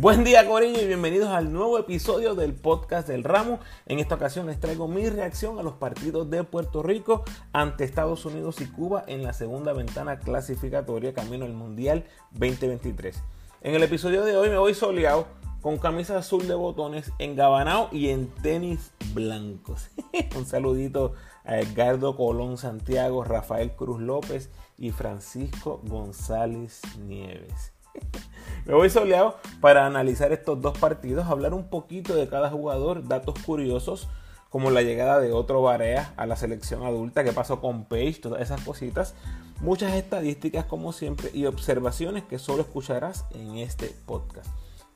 Buen día Corillo y bienvenidos al nuevo episodio del podcast del Ramo. En esta ocasión les traigo mi reacción a los partidos de Puerto Rico ante Estados Unidos y Cuba en la segunda ventana clasificatoria camino al Mundial 2023. En el episodio de hoy me voy soleado con camisa azul de botones, en gabanao y en tenis blancos. Un saludito a Edgardo Colón Santiago, Rafael Cruz López y Francisco González Nieves. Me voy soleado para analizar estos dos partidos, hablar un poquito de cada jugador, datos curiosos, como la llegada de otro Barea a la selección adulta, que pasó con Page, todas esas cositas, muchas estadísticas como siempre y observaciones que solo escucharás en este podcast.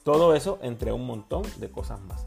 Todo eso entre un montón de cosas más.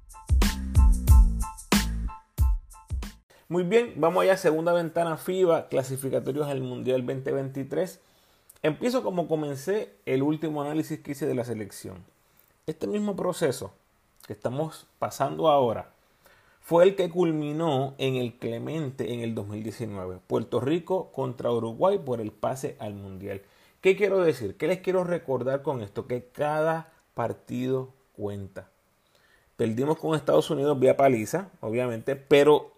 Muy bien, vamos allá, segunda ventana FIBA, clasificatorios al Mundial 2023. Empiezo como comencé el último análisis que hice de la selección. Este mismo proceso que estamos pasando ahora fue el que culminó en el Clemente en el 2019. Puerto Rico contra Uruguay por el pase al Mundial. ¿Qué quiero decir? ¿Qué les quiero recordar con esto? Que cada partido cuenta. Perdimos con Estados Unidos vía paliza, obviamente, pero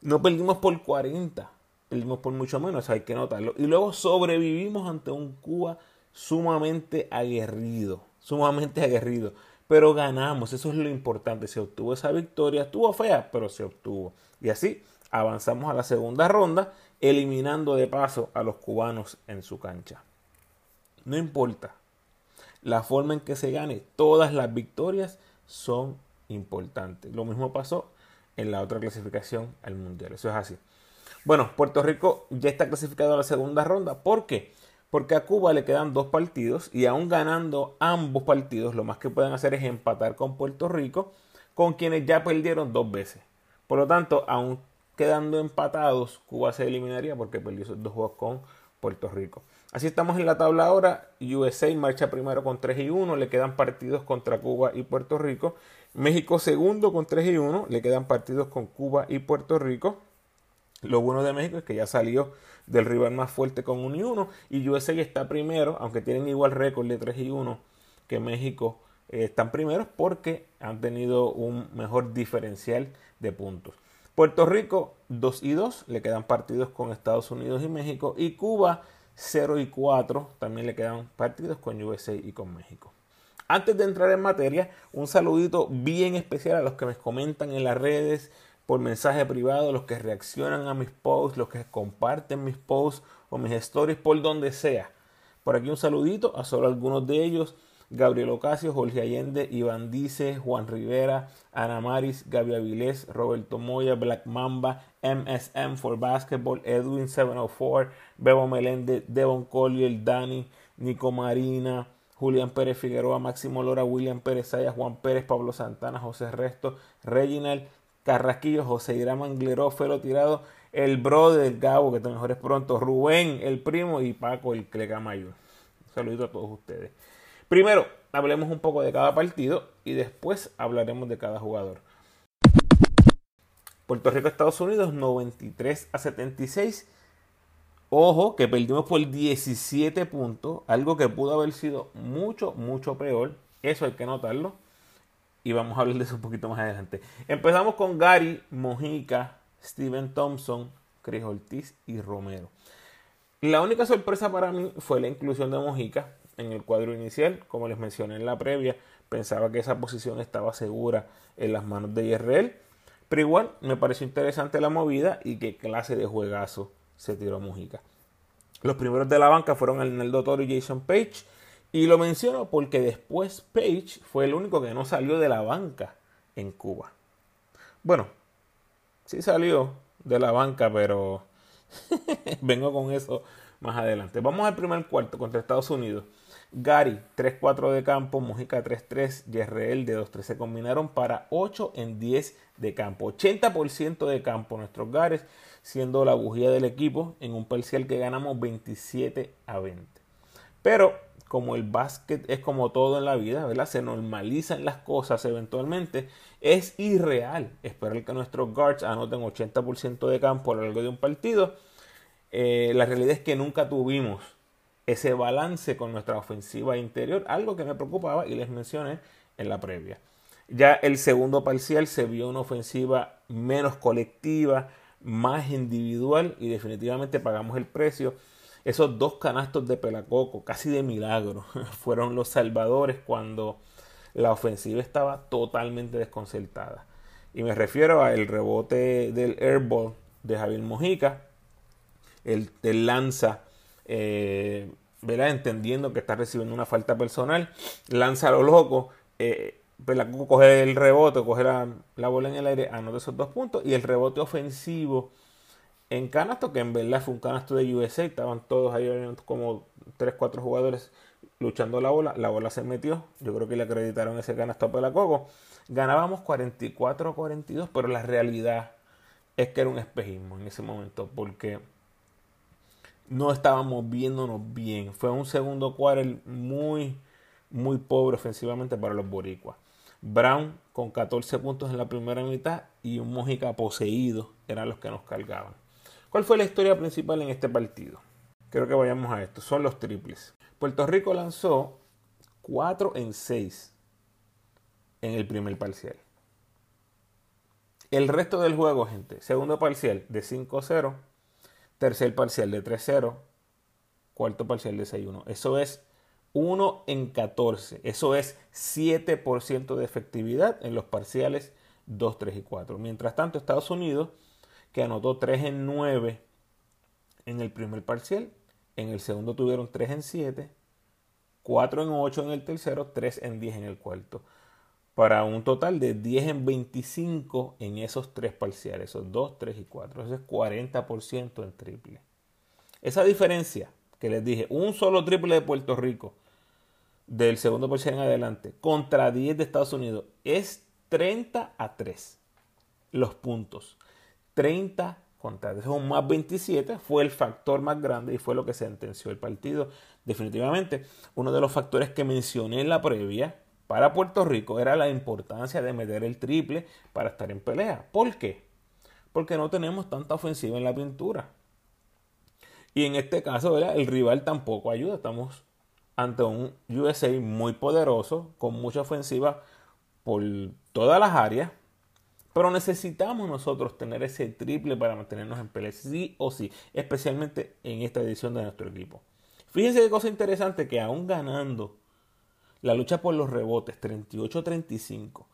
no perdimos por 40, perdimos por mucho menos, hay que notarlo. Y luego sobrevivimos ante un Cuba sumamente aguerrido, sumamente aguerrido. Pero ganamos, eso es lo importante. Se obtuvo esa victoria, estuvo fea, pero se obtuvo. Y así avanzamos a la segunda ronda, eliminando de paso a los cubanos en su cancha. No importa la forma en que se gane, todas las victorias son importantes. Lo mismo pasó en la otra clasificación al Mundial. Eso es así. Bueno, Puerto Rico ya está clasificado a la segunda ronda. ¿Por qué? Porque a Cuba le quedan dos partidos y aún ganando ambos partidos, lo más que pueden hacer es empatar con Puerto Rico, con quienes ya perdieron dos veces. Por lo tanto, aún quedando empatados, Cuba se eliminaría porque perdió esos dos juegos con Puerto Rico. Así estamos en la tabla ahora. USA marcha primero con 3 y 1. Le quedan partidos contra Cuba y Puerto Rico. México segundo con 3 y 1. Le quedan partidos con Cuba y Puerto Rico. Lo bueno de México es que ya salió del rival más fuerte con 1 y 1. Y USA está primero, aunque tienen igual récord de 3 y 1 que México. Eh, están primeros porque han tenido un mejor diferencial de puntos. Puerto Rico 2 y 2, le quedan partidos con Estados Unidos y México. Y Cuba 0 y 4, también le quedan partidos con USA y con México. Antes de entrar en materia, un saludito bien especial a los que me comentan en las redes por mensaje privado, los que reaccionan a mis posts, los que comparten mis posts o mis stories por donde sea. Por aquí un saludito a solo algunos de ellos. Gabriel Ocasio, Jorge Allende, Iván Dice, Juan Rivera, Ana Maris, Gaby Avilés, Roberto Moya, Black Mamba, MSM for Basketball, Edwin 704, Bebo Meléndez, Devon Collier, Dani, Nico Marina, Julián Pérez Figueroa, Máximo Lora, William Pérez Sayas, Juan Pérez, Pablo Santana, José Resto, Reginald Carrasquillo, José Irán Mangleró, Felo Tirado, el brother Gabo, que te mejores pronto, Rubén, el primo y Paco, el Cleca Mayor. Un a todos ustedes. Primero, hablemos un poco de cada partido y después hablaremos de cada jugador. Puerto Rico, Estados Unidos, 93 a 76. Ojo, que perdimos por 17 puntos, algo que pudo haber sido mucho, mucho peor. Eso hay que notarlo. Y vamos a hablar de eso un poquito más adelante. Empezamos con Gary, Mojica, Steven Thompson, Chris Ortiz y Romero. La única sorpresa para mí fue la inclusión de Mojica en el cuadro inicial. Como les mencioné en la previa, pensaba que esa posición estaba segura en las manos de IRL. Pero igual me pareció interesante la movida y qué clase de juegazo se tiró Mujica. Los primeros de la banca fueron el Toro y Jason Page. Y lo menciono porque después Page fue el único que no salió de la banca en Cuba. Bueno, sí salió de la banca, pero vengo con eso más adelante. Vamos al primer cuarto contra Estados Unidos. Gary 3-4 de campo, Mojica 3-3, Yerreel de 2-3 se combinaron para 8 en 10 de campo. 80% de campo nuestros Gares, siendo la bujía del equipo en un parcial que ganamos 27 a 20. Pero como el básquet es como todo en la vida, ¿verdad? Se normalizan las cosas eventualmente. Es irreal esperar que nuestros guards anoten 80% de campo a lo largo de un partido. Eh, la realidad es que nunca tuvimos ese balance con nuestra ofensiva interior, algo que me preocupaba y les mencioné en la previa. Ya el segundo parcial se vio una ofensiva menos colectiva, más individual y definitivamente pagamos el precio. Esos dos canastos de Pelacoco, casi de milagro, fueron los salvadores cuando la ofensiva estaba totalmente desconcertada. Y me refiero al rebote del airball de Javier Mojica, el, lanza eh, entendiendo que está recibiendo una falta personal, lanza a lo loco, eh, coge el rebote, coge la, bola en el aire, anota esos dos puntos y el rebote ofensivo en canasto, que en verdad fue un canasto de USA, estaban todos ahí como 3, 4 jugadores luchando la bola, la bola se metió, yo creo que le acreditaron ese canasto a Pelacoco, ganábamos 44-42, pero la realidad es que era un espejismo en ese momento, porque no estábamos viéndonos bien. Fue un segundo quarter muy, muy pobre ofensivamente para los boricuas. Brown con 14 puntos en la primera mitad y un Mojica poseído eran los que nos cargaban. ¿Cuál fue la historia principal en este partido? Creo que vayamos a esto. Son los triples. Puerto Rico lanzó 4 en 6 en el primer parcial. El resto del juego, gente, segundo parcial de 5-0 tercer parcial de 3-0, cuarto parcial de 6-1. Eso es 1 en 14. Eso es 7% de efectividad en los parciales 2, 3 y 4. Mientras tanto, Estados Unidos, que anotó 3 en 9 en el primer parcial, en el segundo tuvieron 3 en 7, 4 en 8 en el tercero, 3 en 10 en el cuarto para un total de 10 en 25 en esos tres parciales, esos 2, 3 y 4. Eso es 40% en triple. Esa diferencia que les dije, un solo triple de Puerto Rico del segundo parcial en adelante contra 10 de Estados Unidos es 30 a 3 los puntos. 30 contra 3, un más 27 fue el factor más grande y fue lo que sentenció el partido. Definitivamente, uno de los factores que mencioné en la previa para Puerto Rico era la importancia de meter el triple para estar en pelea. ¿Por qué? Porque no tenemos tanta ofensiva en la pintura. Y en este caso, el rival tampoco ayuda. Estamos ante un USA muy poderoso, con mucha ofensiva por todas las áreas. Pero necesitamos nosotros tener ese triple para mantenernos en pelea, sí o sí, especialmente en esta edición de nuestro equipo. Fíjense qué cosa interesante que aún ganando la lucha por los rebotes, 38-35,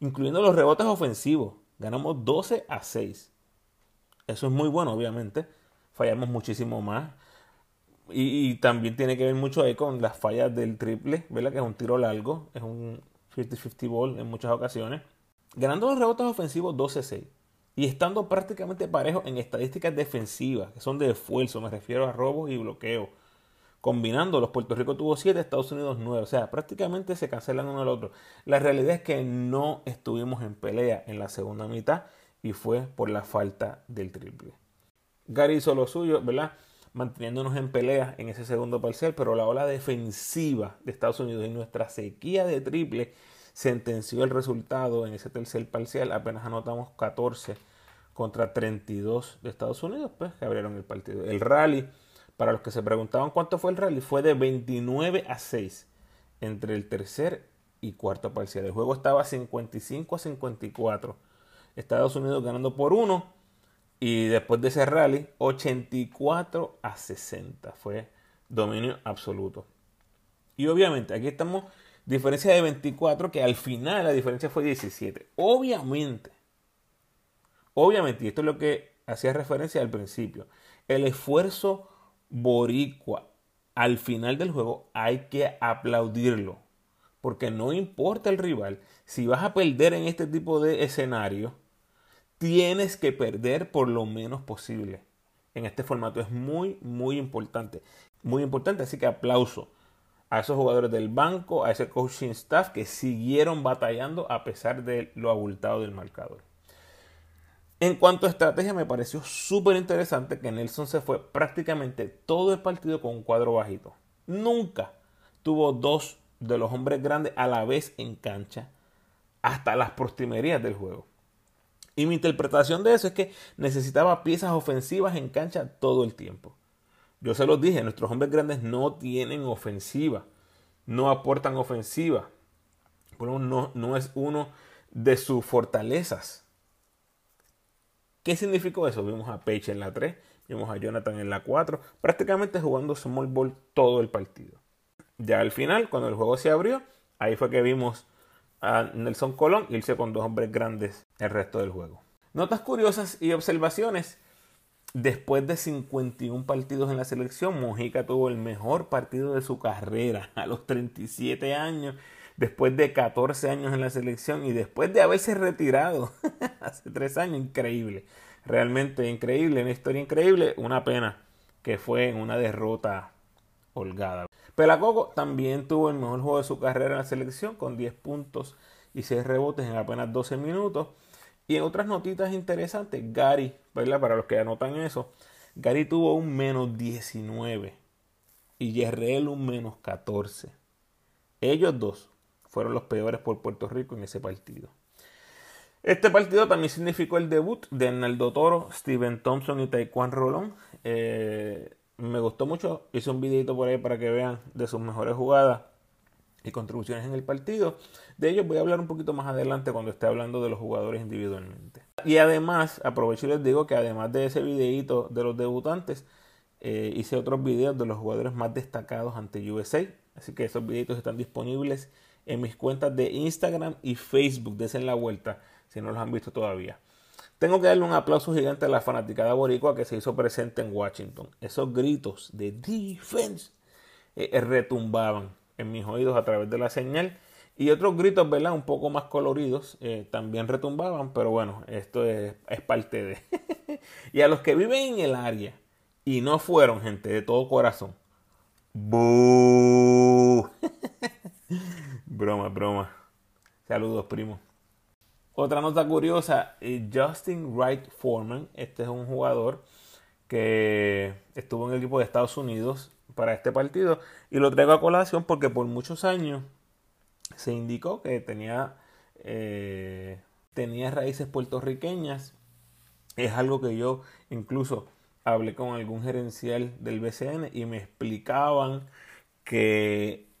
incluyendo los rebotes ofensivos, ganamos 12 a 6. Eso es muy bueno, obviamente. Fallamos muchísimo más. Y, también tiene que ver mucho ahí con las fallas del triple, ¿verdad? Que es un tiro largo, es un 50-50 ball en muchas ocasiones. Ganando los rebotes ofensivos 12-6. Y estando prácticamente parejo en estadísticas defensivas, que son de esfuerzo, me refiero a robos y bloqueos Combinando, los Puerto Rico tuvo 7, Estados Unidos 9. O sea, prácticamente se cancelan uno al otro. La realidad es que no estuvimos en pelea en la segunda mitad y fue por la falta del triple. Gary hizo lo suyo, ¿verdad? Manteniéndonos en pelea en ese segundo parcial, pero la ola defensiva de Estados Unidos y nuestra sequía de triple sentenció el resultado en ese tercer parcial. Apenas anotamos 14 contra 32 de Estados Unidos, pues que abrieron el partido. El rally para los que se preguntaban cuánto fue el rally, fue de 29 a 6 entre el tercer y cuarto parcial. El juego estaba 55 a 54. Estados Unidos ganando por uno. Y después de ese rally, 84 a 60. Fue dominio absoluto. Y obviamente, aquí estamos, diferencia de 24, que al final la diferencia fue 17. Obviamente, obviamente, y esto es lo que hacía referencia al principio, el esfuerzo boricua al final del juego hay que aplaudirlo. Porque no importa el rival, si vas a perder en este tipo de escenario, tienes que perder por lo menos posible. En este formato es muy, muy importante. Muy importante, así que aplauso a esos jugadores del banco, a ese coaching staff que siguieron batallando a pesar de lo abultado del marcador. En cuanto a estrategia, me pareció súper interesante que Nelson se fue prácticamente todo el partido con un cuadro bajito. Nunca tuvo dos de los hombres grandes a la vez en cancha, hasta las prostimerías del juego. Y mi interpretación de eso es que necesitaba piezas ofensivas en cancha todo el tiempo. Yo se los dije, nuestros hombres grandes no tienen ofensiva, no aportan ofensiva. no, no es uno de sus fortalezas. ¿Qué significó eso? Vimos a Page en la 3, vimos a Jonathan en la 4, prácticamente jugando small ball todo el partido. Ya al final, cuando el juego se abrió, ahí fue que vimos a Nelson Colón irse con dos hombres grandes el resto del juego. Notas curiosas y observaciones. Después de 51 partidos en la selección, Mojica tuvo el mejor partido de su carrera a los 37 años, después de 14 años en la selección y después de haberse retirado hace 3 años. Increíble, realmente increíble, una historia increíble. Una pena que fue una derrota holgada. Pelacoco también tuvo el mejor juego de su carrera en la selección con 10 puntos y 6 rebotes en apenas 12 minutos. Y en otras notitas interesantes, Gary. Para los que anotan eso, Gary tuvo un menos 19 y Yerrell un menos 14. Ellos dos fueron los peores por Puerto Rico en ese partido. Este partido también significó el debut de Hernaldo Toro, Steven Thompson y Taekwondo Rolón. Eh, me gustó mucho, hice un videito por ahí para que vean de sus mejores jugadas y contribuciones en el partido. De ellos voy a hablar un poquito más adelante cuando esté hablando de los jugadores individualmente. Y además, aprovecho y les digo que además de ese videito de los debutantes, eh, hice otros videos de los jugadores más destacados ante USA. Así que esos videitos están disponibles en mis cuentas de Instagram y Facebook. Desen la vuelta si no los han visto todavía. Tengo que darle un aplauso gigante a la fanaticada boricua que se hizo presente en Washington. Esos gritos de defense eh, retumbaban en mis oídos a través de la señal. Y otros gritos, ¿verdad? Un poco más coloridos eh, también retumbaban, pero bueno, esto es, parte de... y a los que viven en el área y no fueron, gente, de todo corazón. broma, broma. Saludos, primo. Otra nota curiosa, eh, Justin Wright Foreman, este es un jugador que estuvo en el equipo de Estados Unidos para este partido y lo traigo a colación porque por muchos años se indicó que tenía, eh, tenía raíces puertorriqueñas. Es algo que yo incluso hablé con algún gerencial del BCN y me explicaban que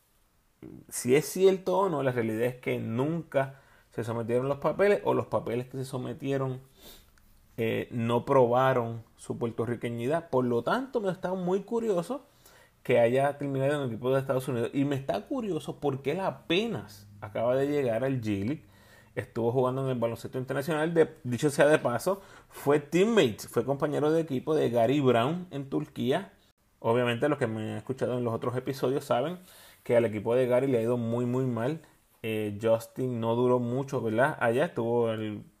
si es cierto o no, la realidad es que nunca se sometieron los papeles o los papeles que se sometieron eh, no probaron su puertorriqueñidad. Por lo tanto, me está muy curioso que haya terminado en el equipo de Estados Unidos. Y me está curioso porque él apenas acaba de llegar al G Estuvo jugando en el baloncesto internacional. De, dicho sea de paso, fue teammate, fue compañero de equipo de Gary Brown en Turquía. Obviamente los que me han escuchado en los otros episodios saben que al equipo de Gary le ha ido muy muy mal. Eh, Justin no duró mucho, ¿verdad? Allá estuvo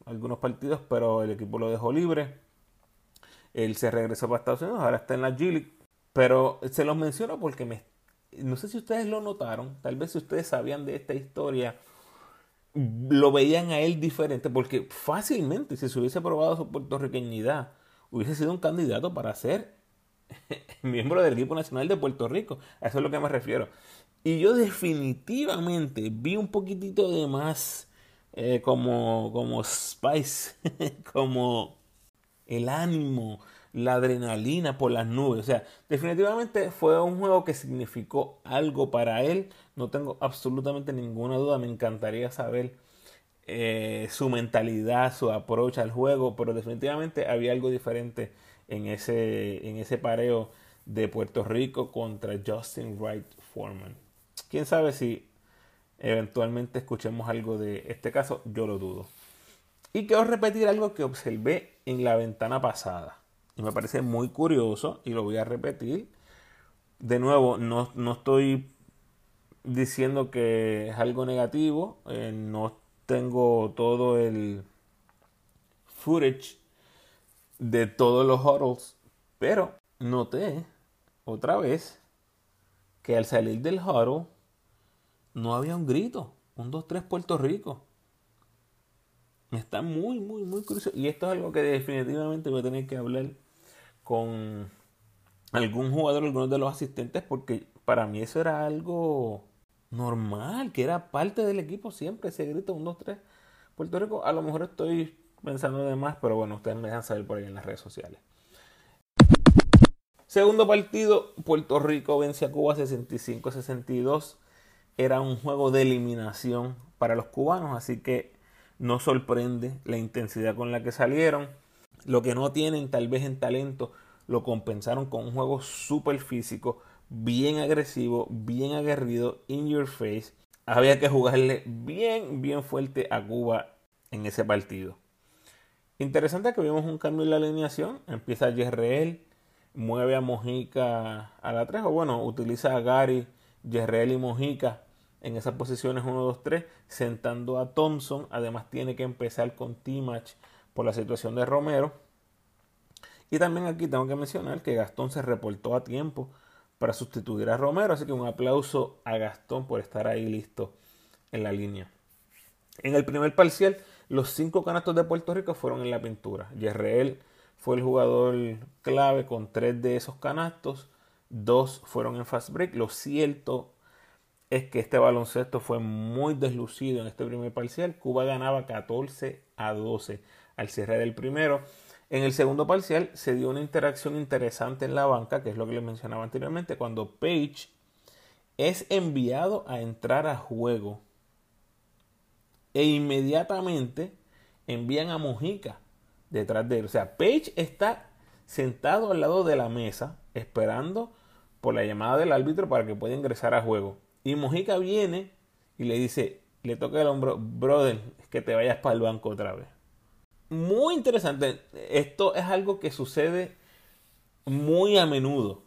algunos partidos, pero el equipo lo dejó libre. Él se regresó para Estados Unidos, ahora está en la G pero se los menciono porque me, no sé si ustedes lo notaron, tal vez si ustedes sabían de esta historia, lo veían a él diferente, porque fácilmente, si se hubiese probado su puertorriqueñidad, hubiese sido un candidato para ser miembro del equipo nacional de Puerto Rico. A eso es lo que me refiero. Y yo definitivamente vi un poquitito de más eh, como, como Spice, como el ánimo, la adrenalina por las nubes. O sea, definitivamente fue un juego que significó algo para él. No tengo absolutamente ninguna duda. Me encantaría saber eh, su mentalidad, su approach al juego. Pero definitivamente había algo diferente en ese, en ese pareo de Puerto Rico contra Justin Wright Foreman. Quién sabe si eventualmente escuchemos algo de este caso. Yo lo dudo. Y quiero repetir algo que observé en la ventana pasada y me parece muy curioso y lo voy a repetir. De nuevo, no, estoy diciendo que es algo negativo, eh, no tengo todo el footage de todos los huddles, pero noté otra vez que al salir del huddle no había un grito. Un 2-3 Puerto Rico. Está muy, muy, muy curioso. Y esto es algo que definitivamente voy a tener que hablar con algún jugador, algunos de los asistentes, porque para mí eso era algo normal, que era parte del equipo siempre. Se grita un 2-3 Puerto Rico. A lo mejor estoy pensando de más, pero bueno, ustedes me dejan saber por ahí en las redes sociales. Segundo partido, Puerto Rico vence a Cuba 65-62. Era un juego de eliminación para los cubanos, así que no sorprende la intensidad con la que salieron. Lo que no tienen tal vez en talento lo compensaron con un juego súper físico, bien agresivo, bien aguerrido, in your face. Había que jugarle bien, bien fuerte a Cuba en ese partido. Interesante que vimos un cambio en la alineación. Empieza Yerreel mueve a Mojica a la 3, o bueno, utiliza a Gary, Yerrell y Mojica en esas posiciones 1, 2, 3, sentando a Thompson. Además, tiene que empezar con T-Match por la situación de Romero. Y también aquí tengo que mencionar que Gastón se reportó a tiempo para sustituir a Romero, así que un aplauso a Gastón por estar ahí listo en la línea. En el primer parcial, los cinco canastos de Puerto Rico fueron en la pintura. Yerreel fue el jugador clave con tres de esos canastos. Dos fueron en fast break. Lo cierto es que este baloncesto fue muy deslucido en este primer parcial. Cuba ganaba 14 a 12 al cierre del primero. En el segundo parcial se dio una interacción interesante en la banca, que es lo que les mencionaba anteriormente, cuando Page es enviado a entrar a juego e inmediatamente envían a Mujica detrás de él. O sea, Page está sentado al lado de la mesa esperando por la llamada del árbitro para que pueda ingresar a juego. Y Mojica viene y le dice, le toca el hombro, brother, que te vayas para el banco otra vez. Muy interesante. Esto es algo que sucede muy a menudo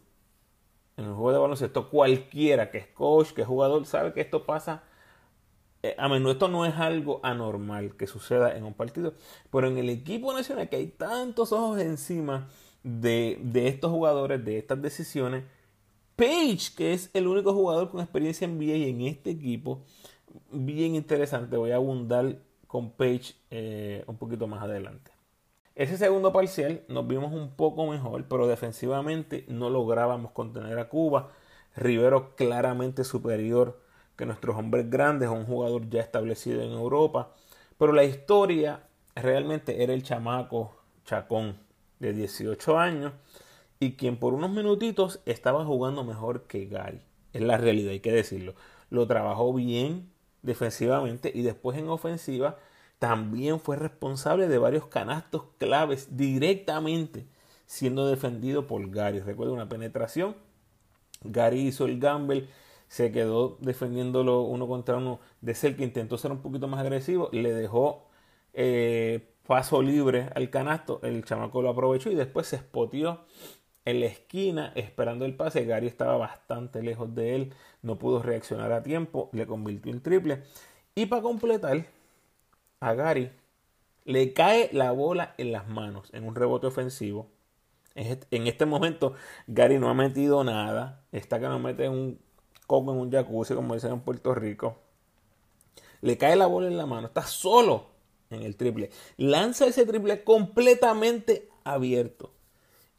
en el juego de baloncesto. Cualquiera que es coach, que es jugador, sabe que esto pasa eh, a menudo esto no es algo anormal que suceda en un partido, pero en el equipo nacional que hay tantos ojos encima de, estos jugadores, de estas decisiones, Page, que es el único jugador con experiencia en NBA en este equipo, bien interesante, voy a abundar con Page eh, un poquito más adelante. Ese segundo parcial nos vimos un poco mejor, pero defensivamente no lográbamos contener a Cuba. Rivero claramente superior que nuestros hombres grandes, un jugador ya establecido en Europa. Pero la historia realmente era el chamaco Chacón de 18 años y quien por unos minutitos estaba jugando mejor que Gary. Es la realidad, hay que decirlo. Lo trabajó bien defensivamente y después en ofensiva también fue responsable de varios canastos claves directamente siendo defendido por Gary. Recuerda una penetración. Gary hizo el gamble se quedó defendiéndolo uno contra uno de que intentó ser un poquito más agresivo, le dejó eh, paso libre al canasto, el chamaco lo aprovechó y después se espoteó en la esquina esperando el pase. Gary estaba bastante lejos de él, no pudo reaccionar a tiempo, le convirtió en triple. Y para completar, a Gary le cae la bola en las manos en un rebote ofensivo. En este momento, Gary no ha metido nada. Está que no mete un coco en un jacuzzi, como dicen en Puerto Rico. Le cae la bola en la mano, está solo en el triple. Lanza ese triple completamente abierto.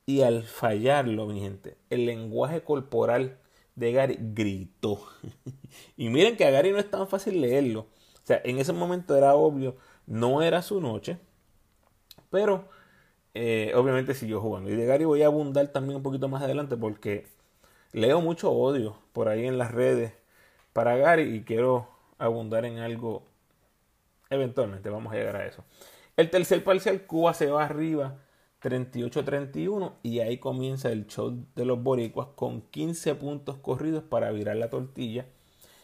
Y al fallarlo, mi gente, el lenguaje corporal de Gary gritó. y miren que a Gary no es tan fácil leerlo. O sea, en ese momento era obvio, no era su noche. Pero eh, obviamente siguió jugando. Y de Gary voy a abundar también un poquito más adelante porque leo mucho odio por ahí en las redes para Gary y quiero abundar en algo eventualmente, vamos a llegar a eso. El tercer parcial, Cuba se va arriba 38-31 y ahí comienza el show de los boricuas con 15 puntos corridos para virar la tortilla.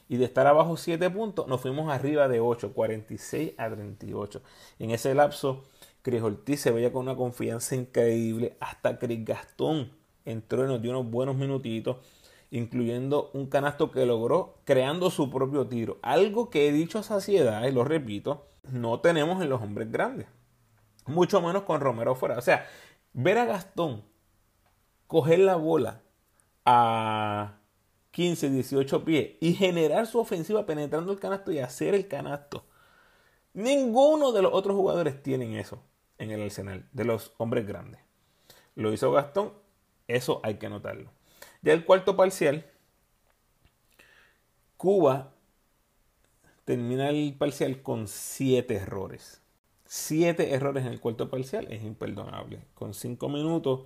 Y de estar abajo 7 puntos, nos fuimos arriba de 8, 46 a 38. En ese lapso, Cris Ortiz se veía con una confianza increíble. Hasta Cris Gastón entró y nos dio unos buenos minutitos, incluyendo un canasto que logró creando su propio tiro. Algo que he dicho a saciedad, y lo repito, no tenemos en los hombres grandes. Mucho menos con Romero fuera. O sea, ver a Gastón coger la bola a 15, 18 pies y generar su ofensiva penetrando el canasto y hacer el canasto. Ninguno de los otros jugadores tienen eso en el arsenal de los hombres grandes. Lo hizo Gastón, eso hay que notarlo. Ya el cuarto parcial, Cuba termina el parcial con 7 errores. 7 errores en el cuarto parcial es imperdonable. Con 5 minutos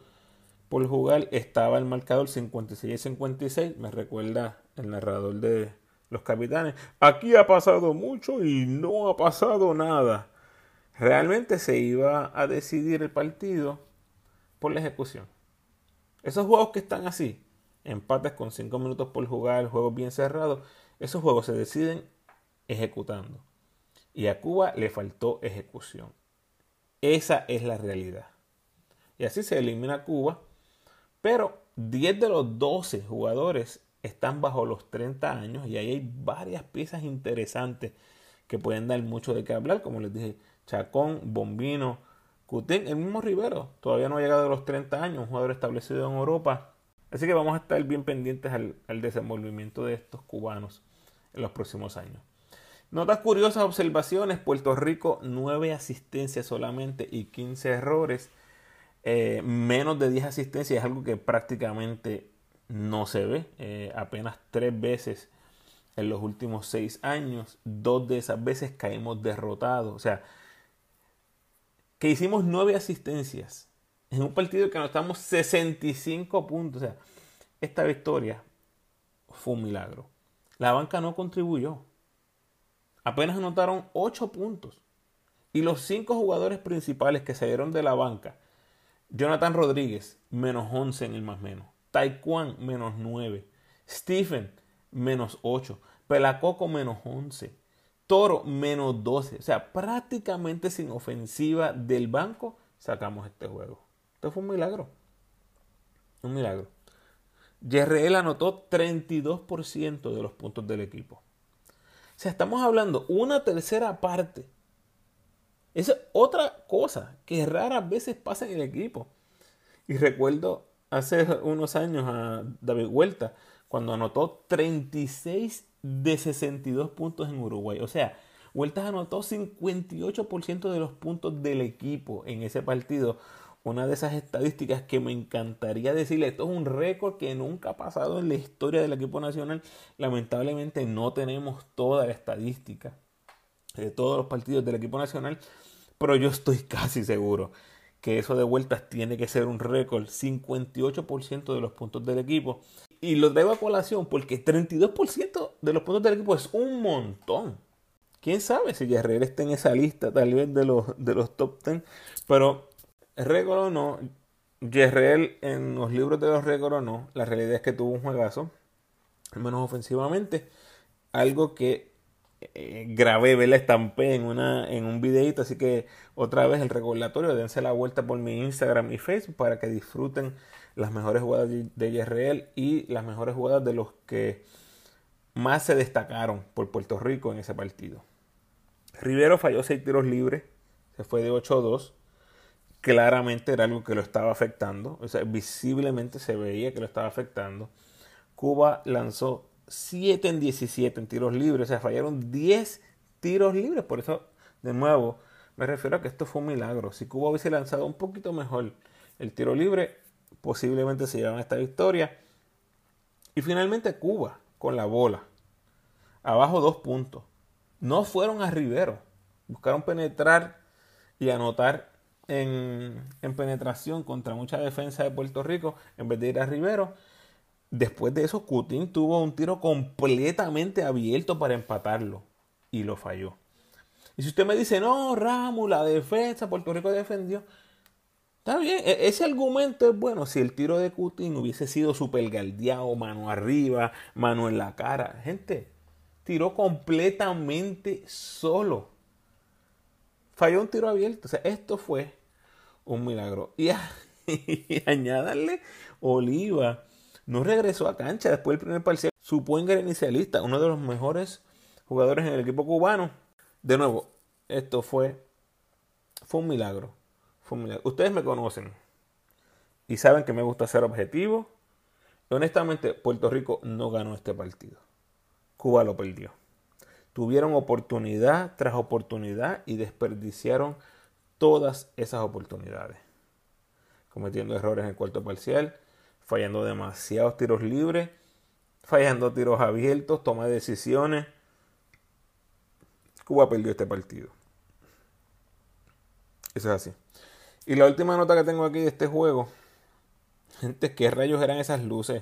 por jugar estaba el marcador 56-56. Me recuerda el narrador de los capitanes. Aquí ha pasado mucho y no ha pasado nada. Realmente se iba a decidir el partido por la ejecución. Esos juegos que están así, empates con 5 minutos por jugar, juegos bien cerrados, esos juegos se deciden ejecutando. Y a Cuba le faltó ejecución. Esa es la realidad. Y así se elimina Cuba pero 10 de los 12 jugadores están bajo los 30 años y ahí hay varias piezas interesantes que pueden dar mucho de qué hablar. Como les dije, Chacón, Bombino, Cutín, el mismo Rivero, todavía no ha llegado a los 30 años, un jugador establecido en Europa. Así que vamos a estar bien pendientes al, al desenvolvimiento de estos cubanos en los próximos años. Notas curiosas, observaciones, Puerto Rico 9 asistencias solamente y 15 errores. Eh, menos de 10 asistencias es algo que prácticamente no se ve. Eh, apenas tres veces en los últimos seis años. Dos de esas veces caímos derrotados. O sea, que hicimos nueve asistencias en un partido que estamos 65 puntos. O sea, esta victoria fue un milagro. La banca no contribuyó. Apenas anotaron 8 puntos. Y los cinco jugadores principales que salieron de la banca Jonathan Rodríguez, menos 11 en el más menos. Taekwondo, menos 9. Stephen, menos 8. Pelacoco, menos 11. Toro, menos 12. O sea, prácticamente sin ofensiva del banco, sacamos este juego. Esto fue un milagro. Un milagro. Yerreel anotó 32% de los puntos del equipo. Sea, estamos hablando una tercera parte esa es otra cosa que raras veces pasa en el equipo. Y recuerdo hace unos años a David Huerta cuando anotó 36 de 62 puntos en Uruguay. O sea, Huerta anotó 58% de los puntos del equipo en ese partido. Una de esas estadísticas que me encantaría decirle, esto es un récord que nunca ha pasado en la historia del equipo nacional. Lamentablemente no tenemos toda la estadística de todos los partidos del equipo nacional, pero yo estoy casi seguro que eso de vueltas tiene que ser un récord, 58% de los puntos del equipo. Y lo traigo a colación porque 32% de los puntos del equipo es un montón. Quién sabe si Guerrero está en esa lista, tal vez de los, de los top 10. Pero, récord o no, Guerrero en los libros de los récords no, la realidad es que tuvo un juegazo, al menos ofensivamente. Algo que eh, grabé, la estampé en, una, en un videito, así que otra vez el recordatorio, dense la vuelta por mi Instagram y Facebook para que disfruten las mejores jugadas de IRL y las mejores jugadas de los que más se destacaron por Puerto Rico en ese partido. Rivero falló 6 tiros libres, se fue de 8 a 2. Claramente era algo que lo estaba afectando, o sea, visiblemente se veía que lo estaba afectando. Cuba lanzó 7 en 17 en tiros libres, o sea, fallaron 10 tiros libres. Por eso, de nuevo, me refiero a que esto fue un milagro. Si Cuba hubiese lanzado un poquito mejor el tiro libre, posiblemente se llevan esta victoria. Y finalmente Cuba con la bola. Abajo dos puntos. No fueron a Rivero. Buscaron penetrar y anotar en, en penetración contra mucha defensa de Puerto Rico en vez de ir a Rivero. Después de eso, Cutín tuvo un tiro completamente abierto para empatarlo y lo falló. Y si usted me dice, no, Ramos, la defensa, Puerto Rico defendió. Está bien, e-, ese argumento es bueno. Si el tiro de Cutín hubiese sido super galdeado, mano arriba, mano en la cara. Gente, tiró completamente solo. Falló un tiro abierto. O sea, esto fue un milagro. Y, y añadirle Oliva no regresó a cancha después del primer parcial. Su Puenga inicialista, uno de los mejores jugadores en el equipo cubano. De nuevo, esto fue, fue un milagro. Fue un milagro. Ustedes me conocen y saben que me gusta ser objetivo honestamente, Puerto Rico no ganó este partido. Cuba lo perdió. Tuvieron oportunidad tras oportunidad y desperdiciaron todas esas oportunidades. Cometiendo errores en el cuarto parcial, fallando demasiados tiros libres, fallando tiros abiertos, toma de decisiones. Cuba perdió este partido. Eso es así. Y la última nota que tengo aquí de este juego, gente, ¿qué rayos eran esas luces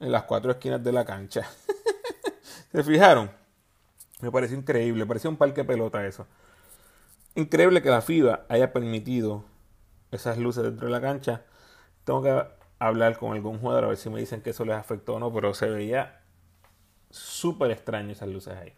en las cuatro esquinas de la cancha? ¿Se fijaron? Me pareció increíble, parecía un parque pelota eso. Increíble que la FIBA haya permitido esas luces dentro de la cancha. Tengo que hablar con algún jugador a ver si me dicen que eso les afectó o no, pero se veía súper extraño esas luces ahí.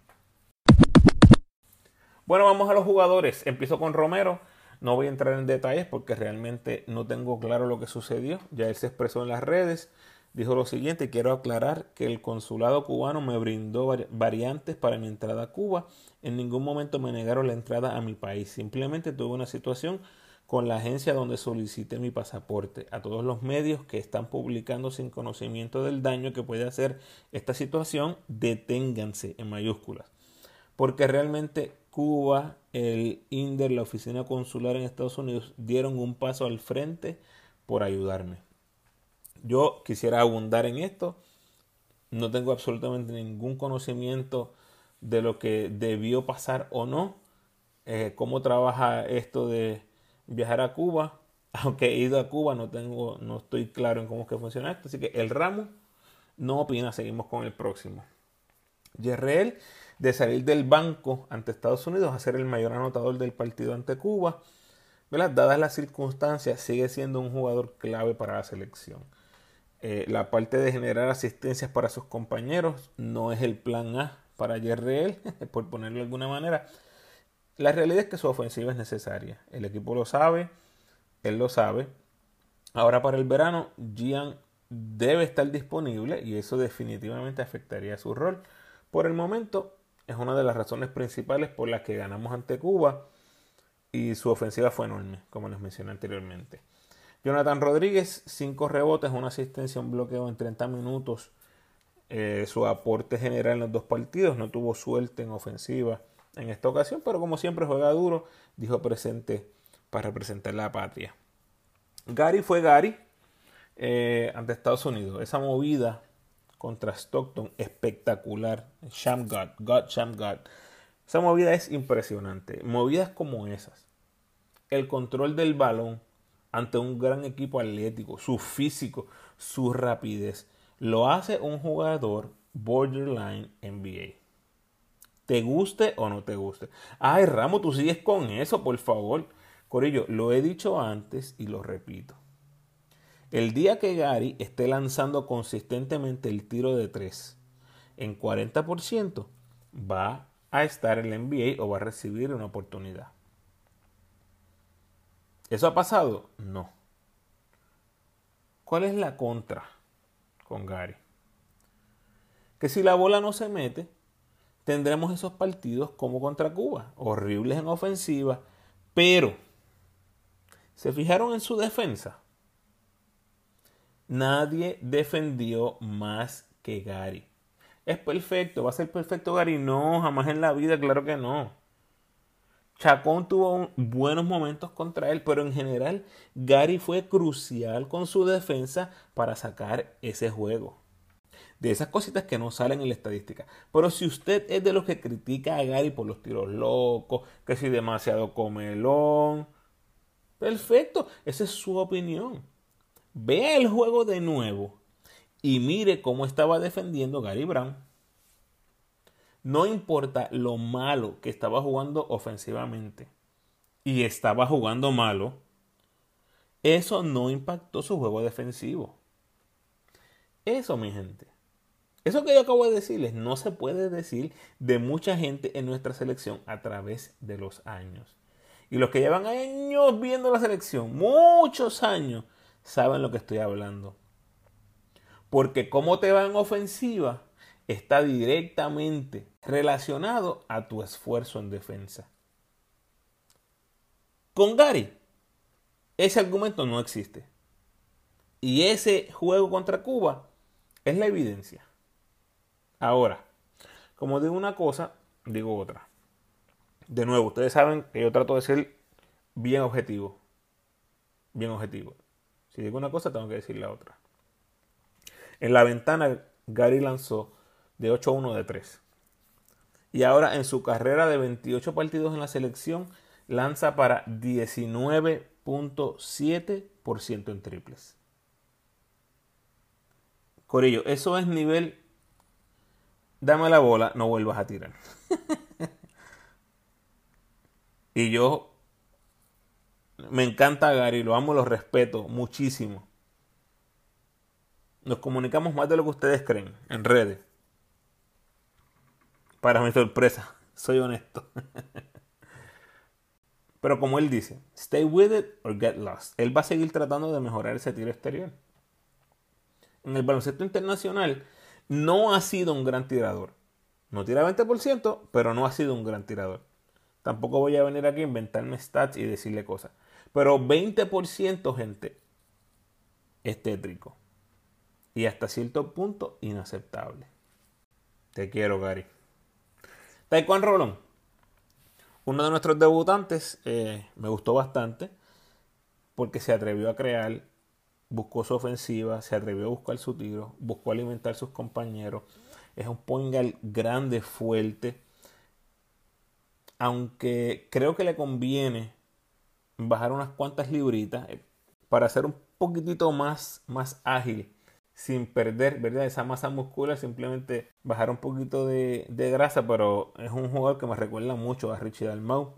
Bueno, vamos a los jugadores. Empiezo con Romero. No voy a entrar en detalles porque realmente no tengo claro lo que sucedió. Ya él se expresó en las redes. Dijo lo siguiente, quiero aclarar que el consulado cubano me brindó variantes para mi entrada a Cuba. En ningún momento me negaron la entrada a mi país. Simplemente tuve una situación con la agencia donde solicité mi pasaporte. A todos los medios que están publicando sin conocimiento del daño que puede hacer esta situación, deténganse en mayúsculas. Porque realmente Cuba, el INDER, la oficina consular en Estados Unidos dieron un paso al frente por ayudarme. Yo quisiera abundar en esto. No tengo absolutamente ningún conocimiento de lo que debió pasar o no. Eh, cómo trabaja esto de viajar a Cuba. Aunque he ido a Cuba, no tengo, no estoy claro en cómo es que funciona esto. Así que el ramo no opina, seguimos con el próximo. Yerreel de salir del banco ante Estados Unidos a ser el mayor anotador del partido ante Cuba. Dadas las circunstancias, sigue siendo un jugador clave para la selección. Eh, la parte de generar asistencias para sus compañeros no es el plan A para Yerreel, por ponerlo de alguna manera. La realidad es que su ofensiva es necesaria. El equipo lo sabe, él lo sabe. Ahora para el verano, Gian debe estar disponible y eso definitivamente afectaría su rol. Por el momento, es una de las razones principales por las que ganamos ante Cuba y su ofensiva fue enorme, como les mencioné anteriormente. Jonathan Rodríguez, 5 rebotes, una asistencia, un bloqueo en 30 minutos. Eh, su aporte general en los dos partidos, no tuvo suerte en ofensiva en esta ocasión, pero como siempre juega duro, dijo presente para representar la patria. Gary fue Gary eh, ante Estados Unidos. Esa movida contra Stockton espectacular. Shamgad, God Shamgad. Esa movida es impresionante. Movidas como esas. El control del balón ante un gran equipo atlético, su físico, su rapidez. Lo hace un jugador borderline NBA. Te guste o no te guste. Ay, Ramo, tú sigues con eso, por favor. Corillo, lo he dicho antes y lo repito. El día que Gary esté lanzando consistentemente el tiro de 3 en 40%, va a estar en la NBA o va a recibir una oportunidad. ¿Eso ha pasado? No. ¿Cuál es la contra con Gary? Que si la bola no se mete, tendremos esos partidos como contra Cuba, horribles en ofensiva, pero ¿se fijaron en su defensa? Nadie defendió más que Gary. ¿Es perfecto? ¿Va a ser perfecto Gary? No, jamás en la vida, claro que no. Chacón tuvo buenos momentos contra él, pero en general Gary fue crucial con su defensa para sacar ese juego de esas cositas que no salen en la estadística. Pero si usted es de los que critica a Gary por los tiros locos, que si demasiado comelón, perfecto, esa es su opinión. Vea el juego de nuevo y mire cómo estaba defendiendo Gary Brown. No importa lo malo que estaba jugando ofensivamente y estaba jugando malo, eso no impactó su juego defensivo. Eso, mi gente, eso que yo acabo de decirles no se puede decir de mucha gente en nuestra selección a través de los años. Y los que llevan años viendo la selección, muchos años, saben lo que estoy hablando. Porque cómo te va en ofensiva está directamente relacionado a tu esfuerzo en defensa. Con Gary, ese argumento no existe. Y ese juego contra Cuba es la evidencia. Ahora, como digo una cosa, digo otra. De nuevo, ustedes saben que yo trato de ser bien objetivo. Bien objetivo. Si digo una cosa, tengo que decir la otra. En la ventana, Gary lanzó de 8-1 de 3. Y ahora en su carrera de 28 partidos en la selección, lanza para 19.7% en triples. Corillo, eso es nivel. Dame la bola, no vuelvas a tirar. y yo me encanta Gary, lo amo, lo respeto muchísimo. Nos comunicamos más de lo que ustedes creen en redes. Para mi sorpresa, soy honesto. Pero como él dice, stay with it or get lost. Él va a seguir tratando de mejorar ese tiro exterior. En el baloncesto internacional no ha sido un gran tirador. No tira 20%, pero no ha sido un gran tirador. Tampoco voy a venir aquí a inventarme stats y decirle cosas. Pero 20%, gente, es tétrico. Y hasta cierto punto inaceptable. Te quiero, Gary. Taekwondo Rolón. Uno de nuestros debutantes eh, me gustó bastante porque se atrevió a crear, buscó su ofensiva, se atrevió a buscar su tiro, buscó alimentar sus compañeros. Es un point grande, fuerte. Aunque creo que le conviene bajar unas cuantas libritas eh, para ser un poquitito más, más ágil sin perder ¿verdad? esa masa muscular, simplemente bajar un poquito de, grasa, pero es un jugador que me recuerda mucho a Richie Dalmau.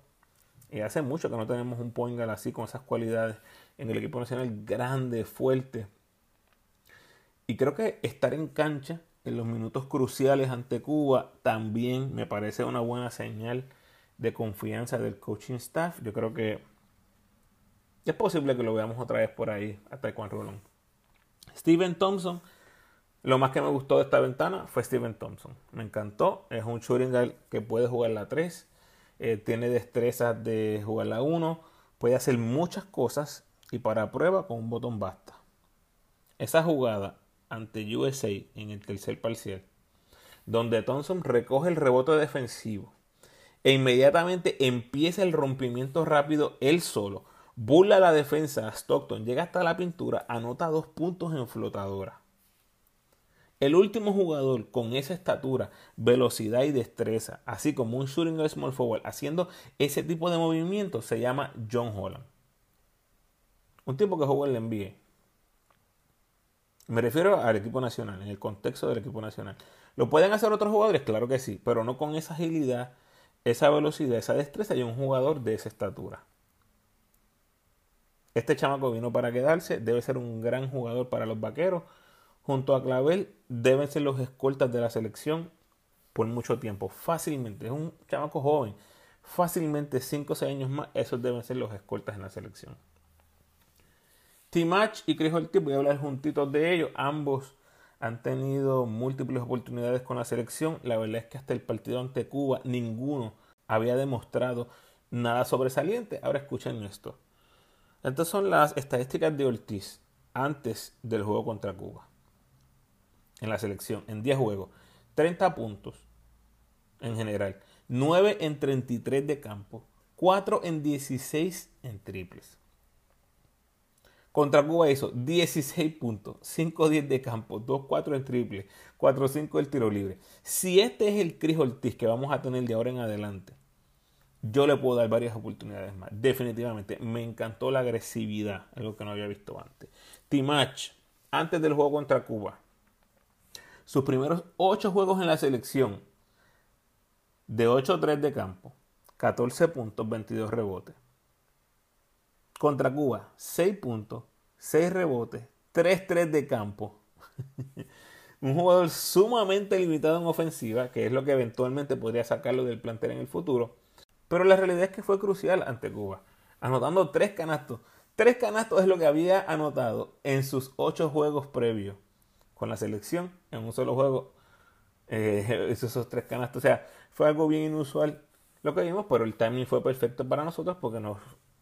Y hace mucho que no tenemos un Poingal así con esas cualidades en el equipo nacional grande, fuerte. Y creo que estar en cancha en los minutos cruciales ante Cuba también me parece una buena señal de confianza del coaching staff. Yo creo que es posible que lo veamos otra vez por ahí hasta Taekwondo Rolón. Steven Thompson, lo más que me gustó de esta ventana fue Steven Thompson. Me encantó. Es un shooting guard que puede jugar la 3. Eh, tiene destreza de jugar la 1. Puede hacer muchas cosas. Y para prueba con un botón basta. Esa jugada ante USA en el tercer parcial. Donde Thompson recoge el rebote defensivo. E inmediatamente empieza el rompimiento rápido él solo Burla la defensa Stockton, llega hasta la pintura, anota dos puntos en flotadora. El último jugador con esa estatura, velocidad y destreza, así como un shooting small forward, haciendo ese tipo de movimiento, se llama John Holland. Un tipo que jugó en la NBA. Me refiero al equipo nacional, en el contexto del equipo nacional. ¿Lo pueden hacer otros jugadores? Claro que sí, pero no con esa agilidad, esa velocidad, esa destreza y un jugador de esa estatura. Este chamaco vino para quedarse, debe ser un gran jugador para los vaqueros. Junto a Clavel deben ser los escoltas de la selección por mucho tiempo, fácilmente. Es un chamaco joven, fácilmente 5 o 6 años más, esos deben ser los escoltas en la selección. Timach y Chris Ortiz, voy a hablar juntitos de ellos. Ambos han tenido múltiples oportunidades con la selección. La verdad es que hasta el partido ante Cuba ninguno había demostrado nada sobresaliente. Ahora escuchen esto. Estas son las estadísticas de Ortiz antes del juego contra Cuba. En la selección, en 10 juegos. 30 puntos en general. 9 en 33 de campo. 4 en 16 en triples. Contra Cuba hizo 16 puntos, 5-10 de campo, 2-4 en triple, 4-5 el tiro libre. Si este es el Cris Ortiz que vamos a tener de ahora en adelante, yo le puedo dar varias oportunidades más. Definitivamente, me encantó la agresividad, algo que no había visto antes. Timach, antes del juego contra Cuba, sus primeros 8 juegos en la selección, de 8-3 de campo, 14 puntos, 22 rebotes. Contra Cuba, 6 puntos, 6 rebotes, 3-3 de campo. Un jugador sumamente limitado en ofensiva, que es lo que eventualmente podría sacarlo del plantel en el futuro pero la realidad es que fue crucial ante Cuba, anotando tres canastos. Tres canastos es lo que había anotado en sus ocho juegos previos con la selección. En un solo juego eh, esos tres canastos. O sea, fue algo bien inusual lo que vimos, pero el timing fue perfecto para nosotros porque nos,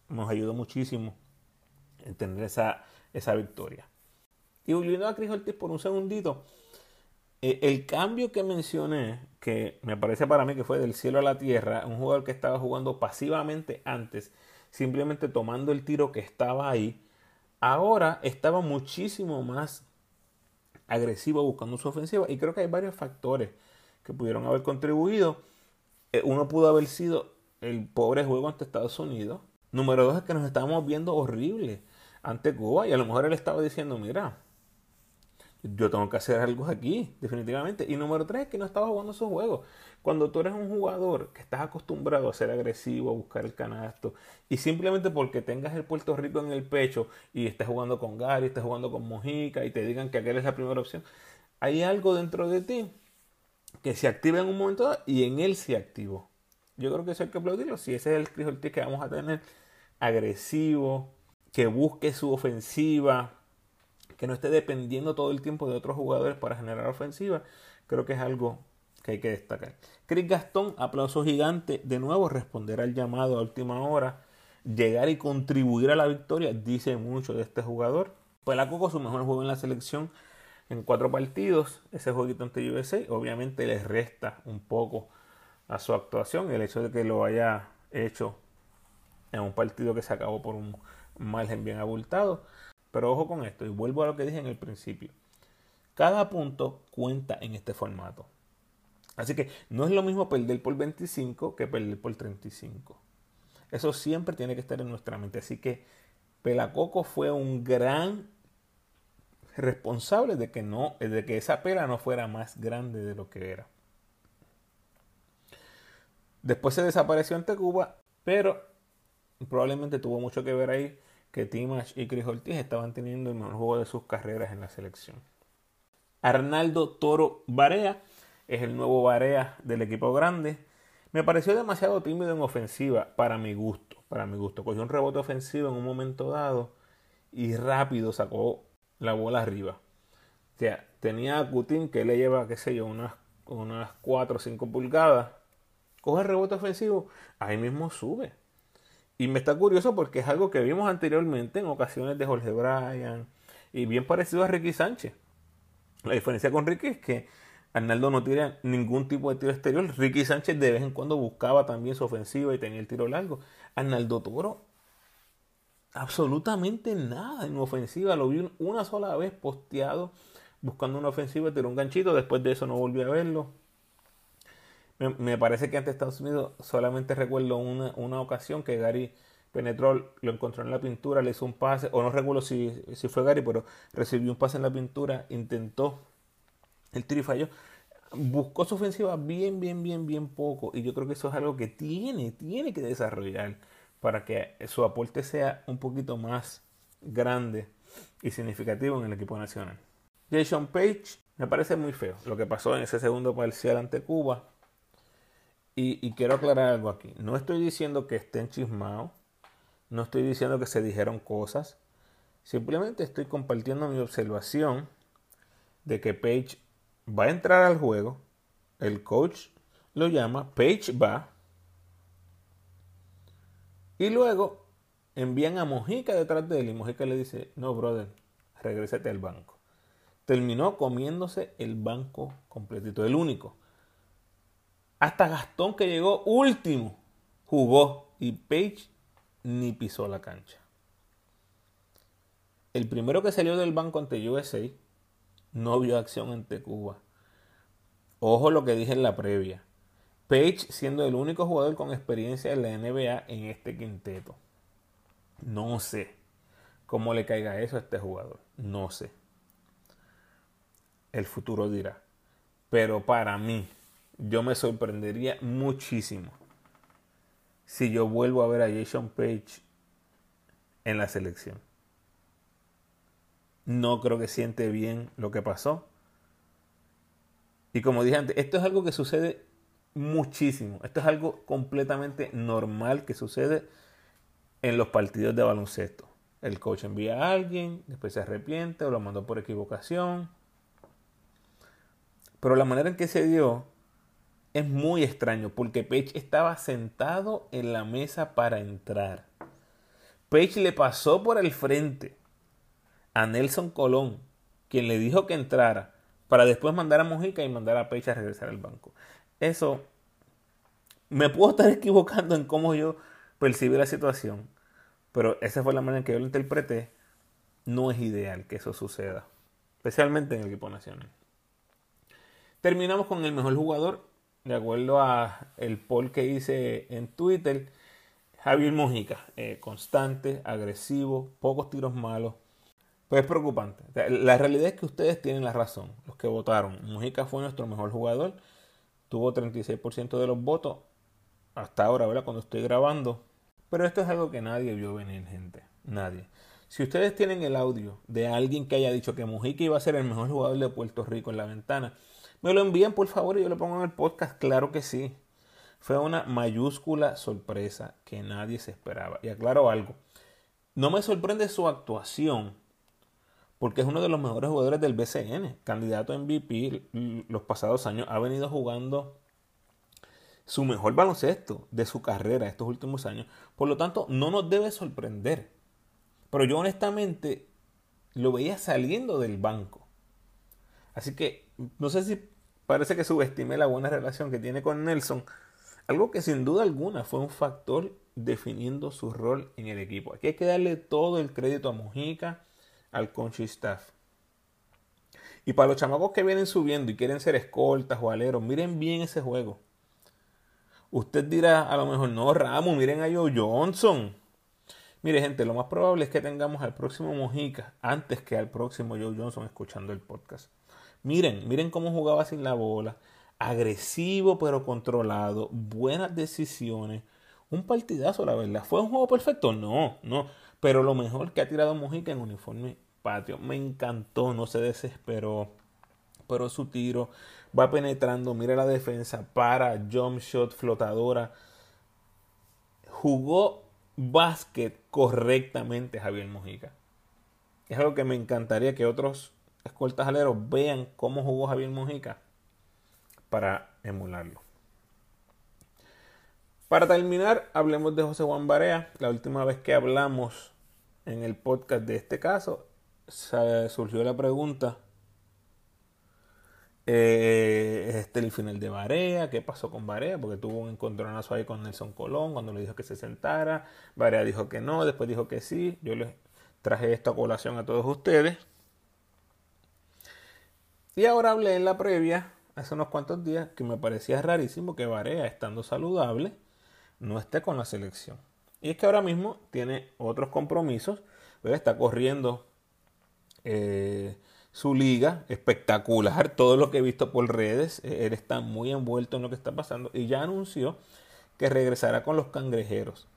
nos ayudó muchísimo en tener esa, esa victoria. Y volviendo a Chris Ortiz por un segundito, eh, el cambio que mencioné, que me parece para mí que fue del cielo a la tierra, un jugador que estaba jugando pasivamente antes, simplemente tomando el tiro que estaba ahí, ahora estaba muchísimo más agresivo buscando su ofensiva y creo que hay varios factores que pudieron haber contribuido. Eh, uno pudo haber sido el pobre juego ante Estados Unidos. Número dos es que nos estábamos viendo horrible ante Cuba y a lo mejor él estaba diciendo, mira, yo tengo que hacer algo aquí, definitivamente. Y número tres, que no estaba jugando esos juegos. Cuando tú eres un jugador que estás acostumbrado a ser agresivo, a buscar el canasto, y simplemente porque tengas el Puerto Rico en el pecho y estés jugando con Gary, estés jugando con Mojica y te digan que aquel es la primera opción, hay algo dentro de ti que se activa en un momento dado y en él se activó. Yo creo que eso hay que aplaudirlo. Si ese es el Chris que vamos a tener, agresivo, que busque su ofensiva, que no esté dependiendo todo el tiempo de otros jugadores para generar ofensiva, creo que es algo que hay que destacar. Chris Gastón, aplauso gigante, de nuevo responder al llamado a última hora, llegar y contribuir a la victoria, dice mucho de este jugador. Coco, su mejor juego en la selección en cuatro partidos, ese jueguito ante USA, obviamente le resta un poco a su actuación el hecho de que lo haya hecho en un partido que se acabó por un margen bien abultado. Pero ojo con esto, y vuelvo a lo que dije en el principio. Cada punto cuenta en este formato. Así que no es lo mismo perder por 25 que perder por 35. Eso siempre tiene que estar en nuestra mente. Así que Pelacoco fue un gran responsable de que, no, de que esa pela no fuera más grande de lo que era. Después se desapareció ante Cuba, pero probablemente tuvo mucho que ver ahí que Timash y Chris Ortiz estaban teniendo el mejor juego de sus carreras en la selección. Arnaldo Toro Barea es el nuevo Barea del equipo grande. Me pareció demasiado tímido en ofensiva para mi gusto. Para mi gusto. Cogió un rebote ofensivo en un momento dado y rápido sacó la bola arriba. O sea, tenía a Cutín que le lleva, qué sé yo, unas, unas 4 o 5 pulgadas. Coge el rebote ofensivo, ahí mismo sube. Y me está curioso porque es algo que vimos anteriormente en ocasiones de Jorge Bryan y bien parecido a Ricky Sánchez. La diferencia con Ricky es que Arnaldo no tira ningún tipo de tiro exterior. Ricky Sánchez de vez en cuando buscaba también su ofensiva y tenía el tiro largo. Arnaldo Toro, absolutamente nada en ofensiva. Lo vi una sola vez posteado buscando una ofensiva, tiró un ganchito. Después de eso no volví a verlo. Me, parece que ante Estados Unidos solamente recuerdo una, una, ocasión que Gary penetró, lo encontró en la pintura, le hizo un pase, o no recuerdo si, si fue Gary, pero recibió un pase en la pintura, intentó el tiro y falló. Buscó su ofensiva bien, bien, bien, bien poco. Y yo creo que eso es algo que tiene, tiene que desarrollar para que su aporte sea un poquito más grande y significativo en el equipo nacional. Jason Page me parece muy feo lo que pasó en ese segundo parcial ante Cuba. Y, quiero aclarar algo aquí. No estoy diciendo que estén chismados. No estoy diciendo que se dijeron cosas. Simplemente estoy compartiendo mi observación de que Page va a entrar al juego. El coach lo llama. Page va. Y luego envían a Mojica detrás de él. Y Mojica le dice: No, brother, regrésate al banco. Terminó comiéndose el banco completito. El único. Hasta Gastón, que llegó último, jugó y Page ni pisó la cancha. El primero que salió del banco ante USA no vio acción ante Cuba. Ojo lo que dije en la previa. Page siendo el único jugador con experiencia en la NBA en este quinteto. No sé cómo le caiga eso a este jugador. No sé. El futuro dirá. Pero para mí, yo me sorprendería muchísimo si yo vuelvo a ver a Jason Page en la selección. No creo que siente bien lo que pasó. Y como dije antes, esto es algo que sucede muchísimo. Esto es algo completamente normal que sucede en los partidos de baloncesto. El coach envía a alguien, después se arrepiente o lo mandó por equivocación. Pero la manera en que se dio es muy extraño porque Page estaba sentado en la mesa para entrar. Page le pasó por el frente a Nelson Colón quien le dijo que entrara para después mandar a Mojica y mandar a Pecha a regresar al banco. Eso me puedo estar equivocando en cómo yo percibí la situación, pero esa fue la manera en que yo lo interpreté. No es ideal que eso suceda, especialmente en el equipo nacional. Terminamos con el mejor jugador, de acuerdo a el poll que hice en Twitter. Javier Mojica, eh, constante, agresivo, pocos tiros malos. Pues es preocupante. La realidad es que ustedes tienen la razón, los que votaron. Mojica fue nuestro mejor jugador, tuvo 36% de los votos hasta ahora, ¿verdad? Cuando estoy grabando. Pero esto es algo que nadie vio venir, gente. Nadie. Si ustedes tienen el audio de alguien que haya dicho que Mojica iba a ser el mejor jugador de Puerto Rico en la ventana, me lo envían por favor y yo lo pongo en el podcast. Claro que sí. Fue una mayúscula sorpresa que nadie se esperaba. Y aclaro algo. No me sorprende su actuación, porque es uno de los mejores jugadores del BCN, candidato a MVP los pasados años. Ha venido jugando su mejor baloncesto de su carrera estos últimos años. Por lo tanto, no nos debe sorprender. Pero yo honestamente lo veía saliendo del banco. Así que no sé si parece que subestimé la buena relación que tiene con Nelson, algo que sin duda alguna fue un factor definiendo su rol en el equipo. Aquí hay que darle todo el crédito a Mojica, al coach staff. Y para los chamacos que vienen subiendo y quieren ser escoltas o aleros, miren bien ese juego. Usted dirá a lo mejor, no, Ramos, miren a Joe Johnson. Mire, gente, lo más probable es que tengamos al próximo Mojica antes que al próximo Joe Johnson escuchando el podcast. Miren, miren cómo jugaba sin la bola, agresivo pero controlado, buenas decisiones, un partidazo, la verdad. ¿Fue un juego perfecto? No, no. Pero lo mejor que ha tirado Mojica en uniforme patio. Me encantó, no se desesperó. Pero su tiro va penetrando, mira la defensa, para, jump shot, flotadora. Jugó básquet correctamente Javier Mojica. Es algo que me encantaría que otros escoltas aleros vean cómo jugó Javier Mojica para emularlo. Para terminar, hablemos de José Juan Barea. La última vez que hablamos en el podcast de este caso, surgió la pregunta eh, este el final de Barea, qué pasó con Barea, porque tuvo un encontronazo ahí con Nelson Colón cuando le dijo que se sentara. Barea dijo que no, después dijo que sí. Yo les traje esta colación a todos ustedes. Y ahora hablé en la previa, hace unos cuantos días, que me parecía rarísimo que Barea, estando saludable, no esté con la selección. Y es que ahora mismo tiene otros compromisos, está corriendo eh, su liga, espectacular, todo lo que he visto por redes, eh, él está muy envuelto en lo que está pasando y ya anunció que regresará con los cangrejeros.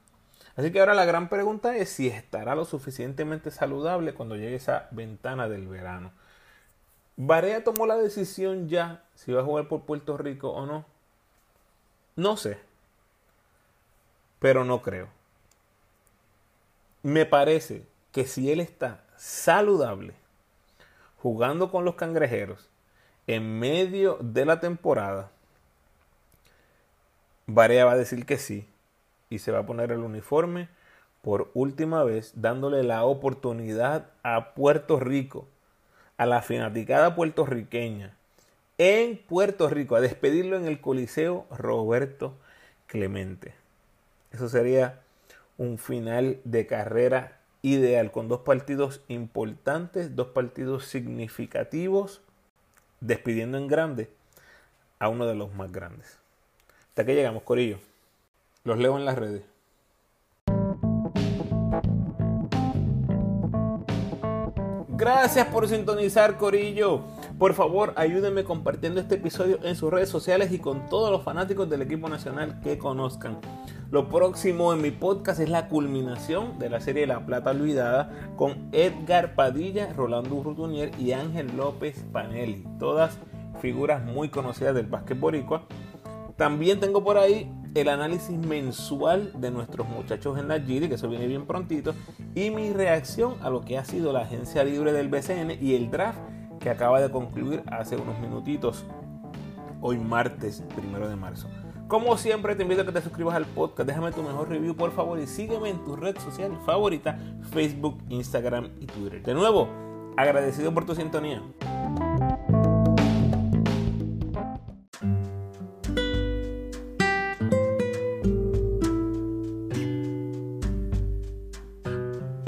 Así que ahora la gran pregunta es si estará lo suficientemente saludable cuando llegue esa ventana del verano. Barea tomó la decisión ya si va a jugar por Puerto Rico o no. No sé. Pero no creo. Me parece que si él está saludable, jugando con los cangrejeros, en medio de la temporada, Barea va a decir que sí y se va a poner el uniforme por última vez, dándole la oportunidad a Puerto Rico a la fanaticada puertorriqueña en Puerto Rico a despedirlo en el Coliseo Roberto Clemente. Eso sería un final de carrera ideal con dos partidos importantes, dos partidos significativos, despidiendo en grande a uno de los más grandes. Hasta que llegamos, Corillo. Los leo en las redes. Gracias por sintonizar, Corillo. Por favor, ayúdenme compartiendo este episodio en sus redes sociales y con todos los fanáticos del equipo nacional que conozcan. Lo próximo en mi podcast es la culminación de la serie La Plata Olvidada con Edgar Padilla, Rolando Urrutunier y Ángel López Panelli. Todas figuras muy conocidas del básquet boricua. También tengo por ahí el análisis mensual de nuestros muchachos en la Giri, que eso viene bien prontito, y mi reacción a lo que ha sido la agencia libre del BCN y el draft que acaba de concluir hace unos minutitos, hoy martes primero de marzo. Como siempre te invito a que te suscribas al podcast, déjame tu mejor review por favor y sígueme en tu red social favorita, Facebook, Instagram y Twitter. De nuevo, Agradecido por tu sintonía.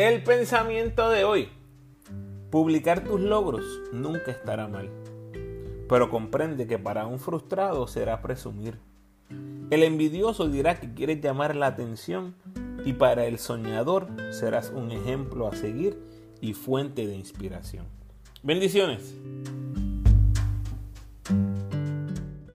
El pensamiento de hoy. Publicar tus logros nunca estará mal, pero comprende que para un frustrado será presumir. El envidioso dirá que quieres llamar la atención y para el soñador serás un ejemplo a seguir y fuente de inspiración. Bendiciones.